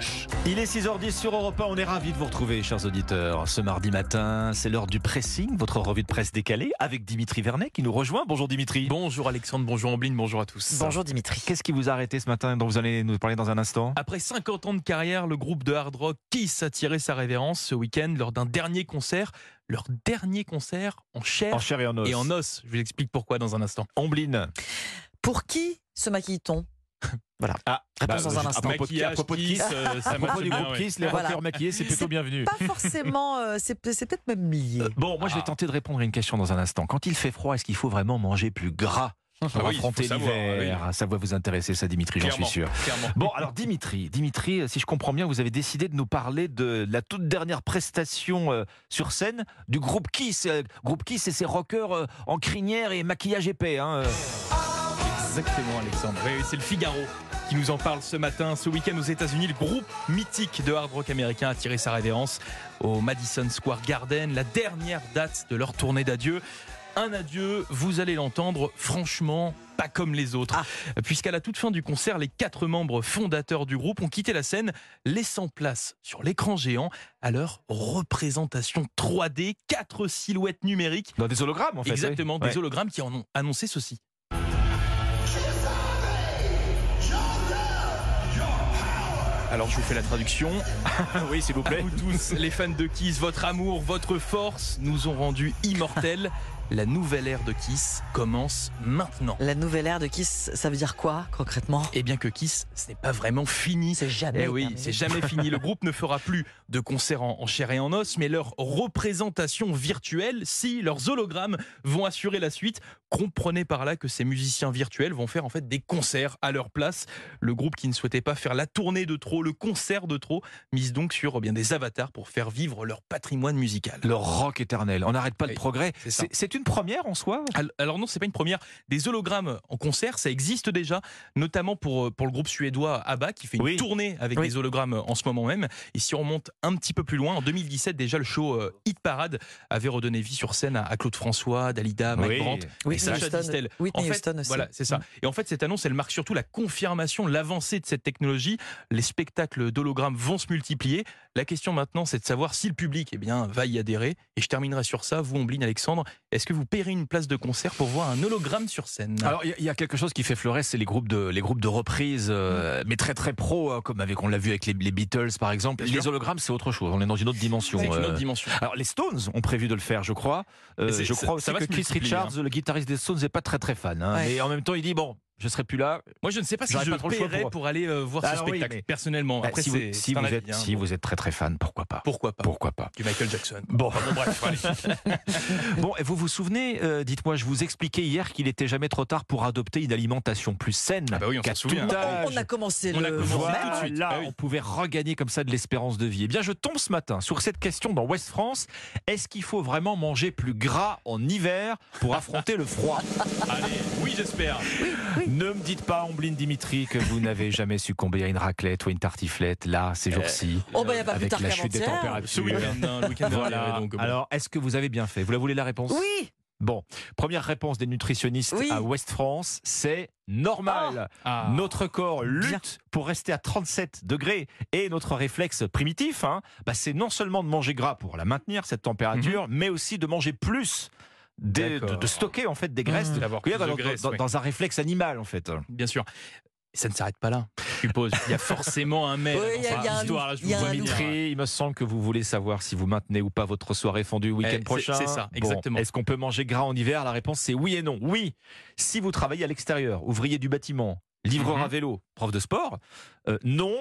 Roche. Il est 6h10 sur Europe 1. On est ravis de vous retrouver, chers auditeurs. Ce mardi matin, c'est l'heure du pressing, votre revue de presse décalée, avec Dimitri Vernet qui nous rejoint. Bonjour Dimitri. Bonjour Alexandre, bonjour Ambline, bonjour à tous. Bonjour Dimitri. Qu'est-ce qui vous a arrêté ce matin, dont vous allez nous parler dans un instant? Après 50 ans de carrière, le groupe de hard rock Kiss a tiré sa révérence ce week-end lors d'un dernier concert. Leur dernier concert en chair, En chair et en os. et en os. Je vous explique pourquoi dans un instant. Ombline. Pour qui se maquille-t-on? Voilà. Ah, Réponse dans un instant. à propos de Kiss, euh, ça à propos du bien, groupe ouais. Kiss, les Voilà. rockers maquillés, c'est plutôt bienvenu. Pas forcément, euh, c'est peut-être même lié. Bon, moi je vais Ah. tenter de répondre à une question dans un instant. Quand il fait froid, est-ce qu'il faut vraiment manger plus gras pour Ah oui, faut affronter l'hiver? Ça va vous intéresser, ça, Dimitri, j'en suis sûr. clairement. Bon, alors Dimitri, Dimitri, si je comprends bien, vous avez décidé de nous parler de la toute dernière prestation euh, sur scène du groupe Kiss. Euh, groupe Kiss et ses rockers euh, en crinière et maquillage épais. Hein. euh. Exactement, Alexandre. Oui, c'est le Figaro qui nous en parle ce matin. Ce week-end aux États-Unis, le groupe mythique de hard rock américain a tiré sa révérence au Madison Square Garden, la dernière date de leur tournée d'adieu. Un adieu, vous allez l'entendre, franchement, pas comme les autres. Ah. Puisqu'à la toute fin du concert, les quatre membres fondateurs du groupe ont quitté la scène, laissant place sur l'écran géant à leur représentation 3D, quatre silhouettes numériques. Dans des hologrammes, en fait. Exactement, oui. des hologrammes qui en ont annoncé ceci. Alors je vous fais la traduction. oui, s'il vous À plaît. vous tous, les fans de Kiss, votre amour, votre force nous ont rendus immortels. La nouvelle ère de Kiss commence maintenant. La nouvelle ère de Kiss, ça veut dire quoi concrètement? Et bien que Kiss, ce n'est pas vraiment fini. C'est jamais. Eh oui, terminé. c'est jamais fini. Le groupe ne fera plus de concerts en, en chair et en os, mais leur représentation virtuelle, si leurs hologrammes vont assurer la suite, comprenez par là que ces musiciens virtuels vont faire en fait des concerts à leur place. Le groupe qui ne souhaitait pas faire la tournée de trop, le concert de trop, mise donc sur eh bien des avatars pour faire vivre leur patrimoine musical. Le rock éternel. On n'arrête pas le progrès. c'est ça. Une première en soi Al- Alors non, c'est pas une première. Des hologrammes en concert, ça existe déjà, notamment pour, euh, pour le groupe suédois ABBA qui fait une Oui. tournée avec Oui. des hologrammes en ce moment même. Et si on remonte un petit peu plus loin, en 2017 déjà, le show euh, Hit Parade avait redonné vie sur scène à, à Claude François, Dalida, Mike Oui. Brandt. Et Sacha Distel. En fait, aussi. Voilà, c'est ça. Mm. Et en fait, cette annonce, elle marque surtout la confirmation, l'avancée de cette technologie. Les spectacles d'hologrammes vont se multiplier. La question maintenant, c'est de savoir si le public eh bien, va y adhérer. Et je terminerai sur ça. Vous, Ombline, Alexandre, est-ce que vous paierez une place de concert pour voir un hologramme sur scène Alors, il y a- il y, a quelque chose qui fait fleurir, c'est les groupes de, les groupes de reprise, euh, mais très très pro, hein, comme avec, on l'a vu avec les, les Beatles par exemple. Bien les sûr. hologrammes, c'est autre chose. On est dans une autre dimension. C'est une euh. autre dimension. Alors, les Stones ont prévu de le faire, je crois. Euh, je crois aussi ça va que Keith multiplier, hein. Richards, le guitariste des Stones, n'est pas très très fan. hein. Ouais. Mais en même temps, il dit bon, je serai plus là. Moi, je ne sais pas si je pas paierais pour- pour, aller euh, voir ce oui, spectacle, mais- personnellement. Bah, Après, si c'est vous, si c'est un vous avis, êtes, hein. si vous êtes très très fan, pourquoi pas? Pourquoi pas? Pourquoi pas? Du Michael Jackson. Bon. Enfin, bon, bref, allez. Bon, et vous vous souvenez, euh, dites-moi, je vous expliquais hier qu'il était jamais trop tard pour adopter une alimentation plus saine. Ah bah oui, on s'en souvient. tout On, a commencé On le a commencé jour tout de suite. Là, Ah oui. on pouvait regagner comme ça de l'espérance de vie. Eh bien, je tombe ce matin sur cette question dans Ouest France. Est-ce qu'il faut vraiment manger plus gras en hiver pour affronter le froid? Allez, oui, j'espère. Ne me dites pas, Ombline Dimitri, que vous n'avez jamais succombé à une raclette ou une tartiflette, là, ces jours-ci. Oh, bah, il n'y a pas plus avec tard la chute des températures. Ce week-end, hein, le week-end Voilà. donc, bon. Alors, est-ce que vous avez bien fait? Vous la voulez la réponse? Oui, Bon, première réponse des nutritionnistes Oui. à Ouest France, c'est normal. Ah. Notre corps lutte pour rester à 37 degrés et notre réflexe primitif, hein, bah, c'est non seulement de manger gras pour la maintenir cette température, mais aussi de manger plus. Des- de, stocker en fait des graisses, Mmh. de- de dans, graisse, dans- oui. dans un réflexe animal en fait. Bien sûr. Ça ne s'arrête pas là, je suppose. Il y a forcément un mais Oui, dans il y a- histoire, Il y a un. Dimitri, il me semble que vous voulez savoir si vous maintenez ou pas votre soirée week-end Eh, c'est- prochain. c'est ça, Bon, exactement. Est-ce qu'on peut manger gras en hiver? La réponse c'est oui et non. Oui, si vous travaillez à l'extérieur, ouvrier du bâtiment, livreur Mhm. à vélo, prof de sport. Euh, non,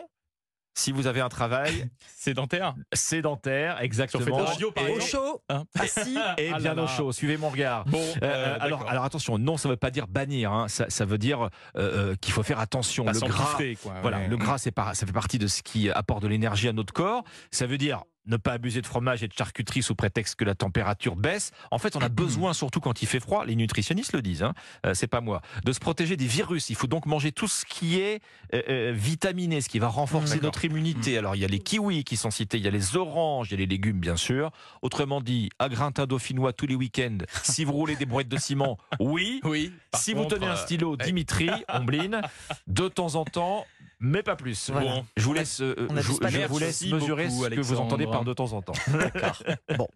si vous avez un travail Sédentaire. sédentaire, Sur exactement. De Radio, par au chaud, Hein. assis. et Ah bien là au là. chaud. Suivez mon regard. Bon, Euh, euh, alors, alors attention, non, ça ne veut pas dire bannir. hein. Ça, ça veut dire euh, qu'il faut faire attention. Pas le gras, quoi. voilà, Ouais. le gras, c'est ça fait partie de ce qui apporte de l'énergie à notre corps. Ça veut dire ne pas abuser de fromage et de charcuterie sous prétexte que la température baisse. En fait, on a besoin, surtout quand il fait froid, les nutritionnistes le disent, hein, euh, c'est pas moi, de se protéger des virus. Il faut donc manger tout ce qui est euh, euh, vitaminé, ce qui va renforcer notre immunité. Alors, il y a les kiwis qui sont cités, il y a les oranges, il y a les légumes, bien sûr. Autrement dit, à gratin dauphinois tous les week-ends. si vous roulez des brouettes de ciment, oui. Si vous tenez un stylo. Dimitri, Ombline, de temps en temps, mais pas plus. Voilà. Bon, je vous laisse, euh, je, je vous laisse mesurer beaucoup, ce que vous entendez par de temps en temps. D'accord. Bon.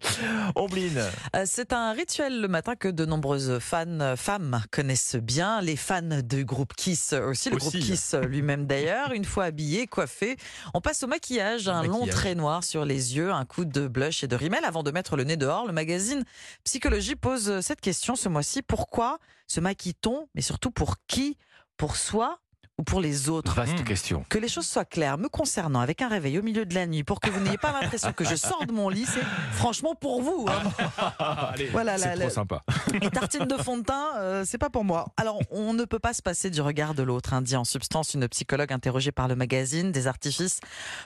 Ombline, Euh, C'est un rituel le matin que de nombreuses fans, euh, femmes connaissent bien. Les fans du groupe Kiss aussi, le Aussi. groupe Kiss euh, lui-même d'ailleurs. Une fois habillé, coiffé, on passe au maquillage. Un long trait noir sur les yeux, un coup de blush et de rimel avant de mettre le nez dehors. Le magazine Psychologie pose cette question ce mois-ci. Pourquoi se maquille-t-on Mais surtout pour qui? Pour soi ou pour les autres vaste Mmh. question. que les choses soient claires me concernant avec un réveil au milieu de la nuit pour que vous n'ayez pas l'impression que je sors de mon lit, c'est franchement pour vous. hein. Allez. Voilà, C'est la, trop la- sympa. les tartines de fond de teint, euh, c'est pas pour moi. Alors, on ne peut pas se passer du regard de l'autre, hein, dit en substance une psychologue interrogée par le magazine. Des artifices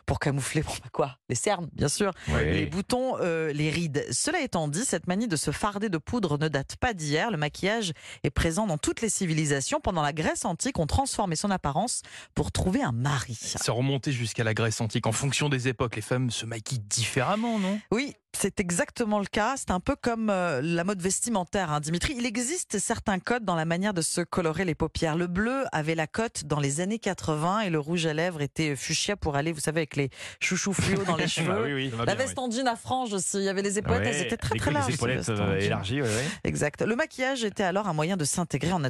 pour camoufler, bon, bah quoi Les cernes, bien sûr. Les boutons, euh, les rides. Cela étant dit, cette manie de se farder de poudre ne date pas d'hier. Le maquillage est présent dans toutes les civilisations. Pendant la Grèce antique, on transformait son apparence pour trouver un mari. Ça remontait jusqu'à la Grèce antique. En fonction des époques, les femmes se maquillent différemment, non? Oui, c'est exactement le cas. C'est un peu comme euh, la mode vestimentaire, hein, Dimitri. Il existe certains codes dans la manière de se colorer les paupières. Le bleu avait la cote dans les années 80 et le rouge à lèvres était fuchsia pour aller, vous savez, avec les chouchous fluo dans les cheveux. Ah oui, oui. La bien, veste en jean à franges aussi. Il y avait les épaulettes, Ouais, elles étaient très les- très les larges. ces épaulettes euh, élargies, ouais, ouais. Exact. Le maquillage était alors un moyen de s'intégrer en,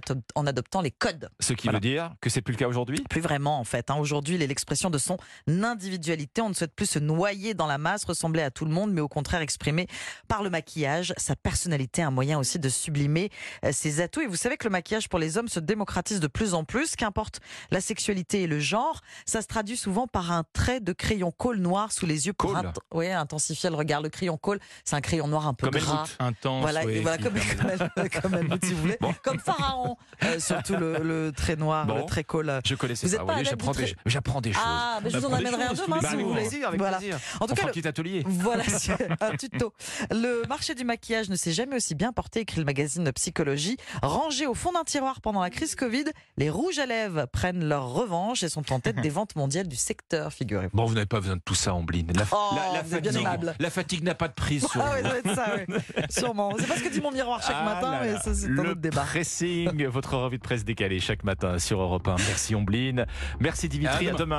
adoptant les codes. Ce qui Voilà. veut dire que c'est plus le cas aujourd'hui? Plus vraiment en fait. hein. Aujourd'hui, il est l'expression de son individualité. On ne souhaite plus se noyer dans la masse, ressembler à tout le monde, mais au contraire exprimer par le maquillage sa personnalité, un moyen aussi de sublimer euh, ses atouts. Et vous savez que le maquillage pour les hommes se démocratise de plus en plus, qu'importe la sexualité et le genre. Ça se traduit souvent par un trait de crayon colle noir sous les yeux pour Colle. int- ouais, intensifier le regard. Le crayon colle, c'est un crayon noir un peu Comme gras. Intense. Voilà, ouais, et voilà qui comme, comme, elle- comme si vous voulez. Bon. Comme Pharaon, euh, surtout le, le trait noir, Bon. le trait colle. Je connaissais Vous pas. êtes pas adepte J'apprends des, trait- des choses. Ah, mais je vous en amènerai un demain les si vous voulez. plaisir, avec Voilà. plaisir. En tout On cas, fera un le- petit atelier. voilà, un tuto. Le marché du maquillage ne s'est jamais aussi bien porté, écrit le magazine de Psychologie. Rangés au fond d'un tiroir pendant la crise Covid, les rouges à lèvres prennent leur revanche et sont en tête des ventes mondiales du secteur, figurez-vous. Bon, vous n'avez pas besoin de tout ça, Ombline. La, Oh, la- la fatigue, aimable. la fatigue n'a pas de prise sur Ah ouais, vous. ça doit être ça, oui. Sûrement. C'est pas ce que dit mon miroir chaque Ah matin, là mais là. ça, c'est un Le autre débat. pressing, votre revue de presse décalée chaque matin sur Europe 1. Merci Ombline. Merci Dimitri, À à demain. demain.